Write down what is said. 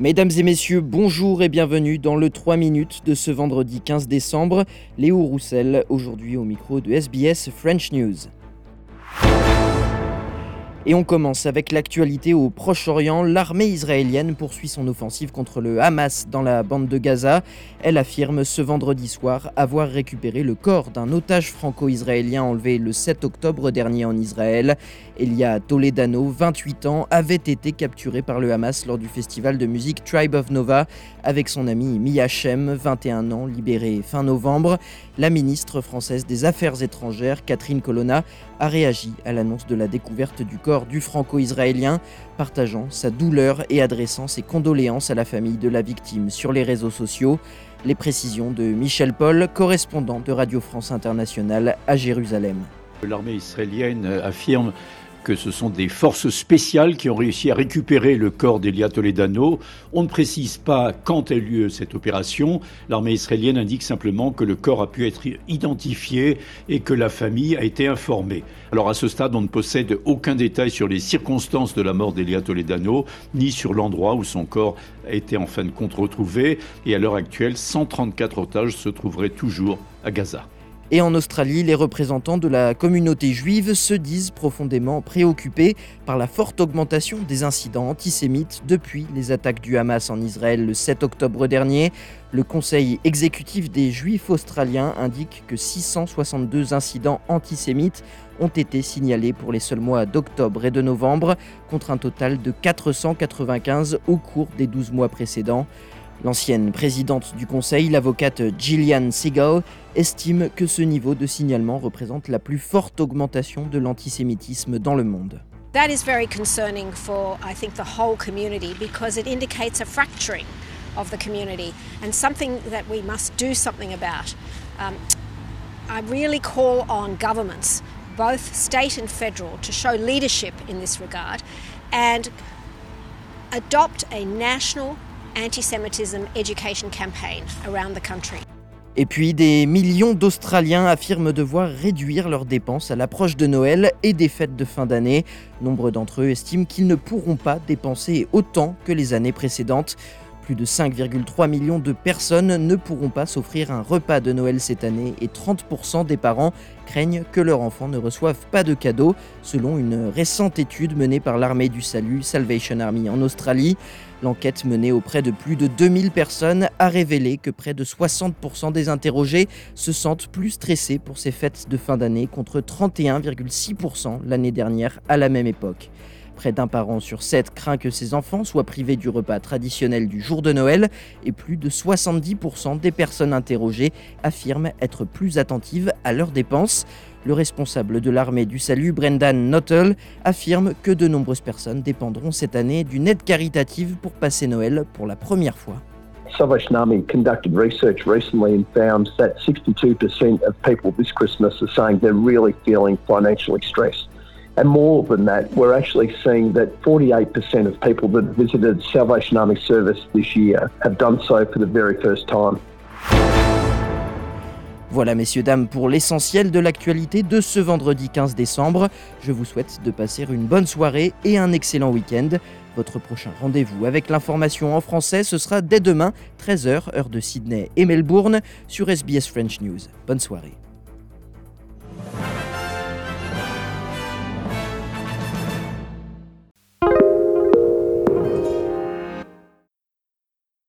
Mesdames et messieurs, bonjour et bienvenue dans le 3 minutes de ce vendredi 15 décembre. Léo Roussel, aujourd'hui au micro de SBS French News. Et on commence avec l'actualité au Proche-Orient. L'armée israélienne poursuit son offensive contre le Hamas dans la bande de Gaza. Elle affirme ce vendredi soir avoir récupéré le corps d'un otage franco-israélien enlevé le 7 octobre dernier en Israël. Elia Toledano, 28 ans, avait été capturé par le Hamas lors du festival de musique Tribe of Nova avec son ami Miachem, 21 ans, libéré fin novembre. La ministre française des Affaires étrangères, Catherine Colonna, a réagi à l'annonce de la découverte du corps du franco-israélien, partageant sa douleur et adressant ses condoléances à la famille de la victime sur les réseaux sociaux. Les précisions de Michel Paul, correspondant de Radio France Internationale à Jérusalem. L'armée israélienne affirme que ce sont des forces spéciales qui ont réussi à récupérer le corps d'Elia Toledano. On ne précise pas quand a eu lieu cette opération. L'armée israélienne indique simplement que le corps a pu être identifié et que la famille a été informée. Alors à ce stade, on ne possède aucun détail sur les circonstances de la mort d'Elia Toledano, ni sur l'endroit où son corps a été en fin de compte retrouvé. Et à l'heure actuelle, 134 otages se trouveraient toujours à Gaza. Et en Australie, les représentants de la communauté juive se disent profondément préoccupés par la forte augmentation des incidents antisémites depuis les attaques du Hamas en Israël le 7 octobre dernier. Le Conseil exécutif des Juifs australiens indique que 662 incidents antisémites ont été signalés pour les seuls mois d'octobre et de novembre, contre un total de 495 au cours des 12 mois précédents. L'ancienne présidente du Conseil, l'avocate Gillian Seagal, estime que ce niveau de signalement représente la plus forte augmentation de l'antisémitisme dans le monde. That is very concerning for, I think, the whole community because it indicates a fracturing of the community and something that we must do something about. Um, I really call on governments, both state and federal, to show leadership in this regard and adopt a national anti-Semitism education campaign around the country. Et puis, des millions d'Australiens affirment devoir réduire leurs dépenses à l'approche de Noël et des fêtes de fin d'année. Nombre d'entre eux estiment qu'ils ne pourront pas dépenser autant que les années précédentes. Plus de 5,3 millions de personnes ne pourront pas s'offrir un repas de Noël cette année et 30% des parents craignent que leur enfant ne reçoive pas de cadeaux, selon une récente étude menée par l'armée du salut Salvation Army en Australie. L'enquête menée auprès de plus de 2000 personnes a révélé que près de 60% des interrogés se sentent plus stressés pour ces fêtes de fin d'année contre 31,6% l'année dernière à la même époque. Près d'un parent sur sept craint que ses enfants soient privés du repas traditionnel du jour de Noël et plus de 70% des personnes interrogées affirment être plus attentives à leurs dépenses. Le responsable de l'armée du salut, Brendan Nuttall, affirme que de nombreuses personnes dépendront cette année d'une aide caritative pour passer Noël pour la première fois. Conducted research recently and found that 62% of people this Christmas are saying they're really feeling financially stressed. And more than that, we're actually seeing that 48% of people that visited Salvation Army service this year have done so for the very first time. Voilà messieurs, dames, pour l'essentiel de l'actualité de ce vendredi 15 décembre. Je vous souhaite de passer une bonne soirée et un excellent week-end. Votre prochain rendez-vous avec l'information en français, ce sera dès demain, 13h, heure de Sydney et Melbourne, sur SBS French News. Bonne soirée.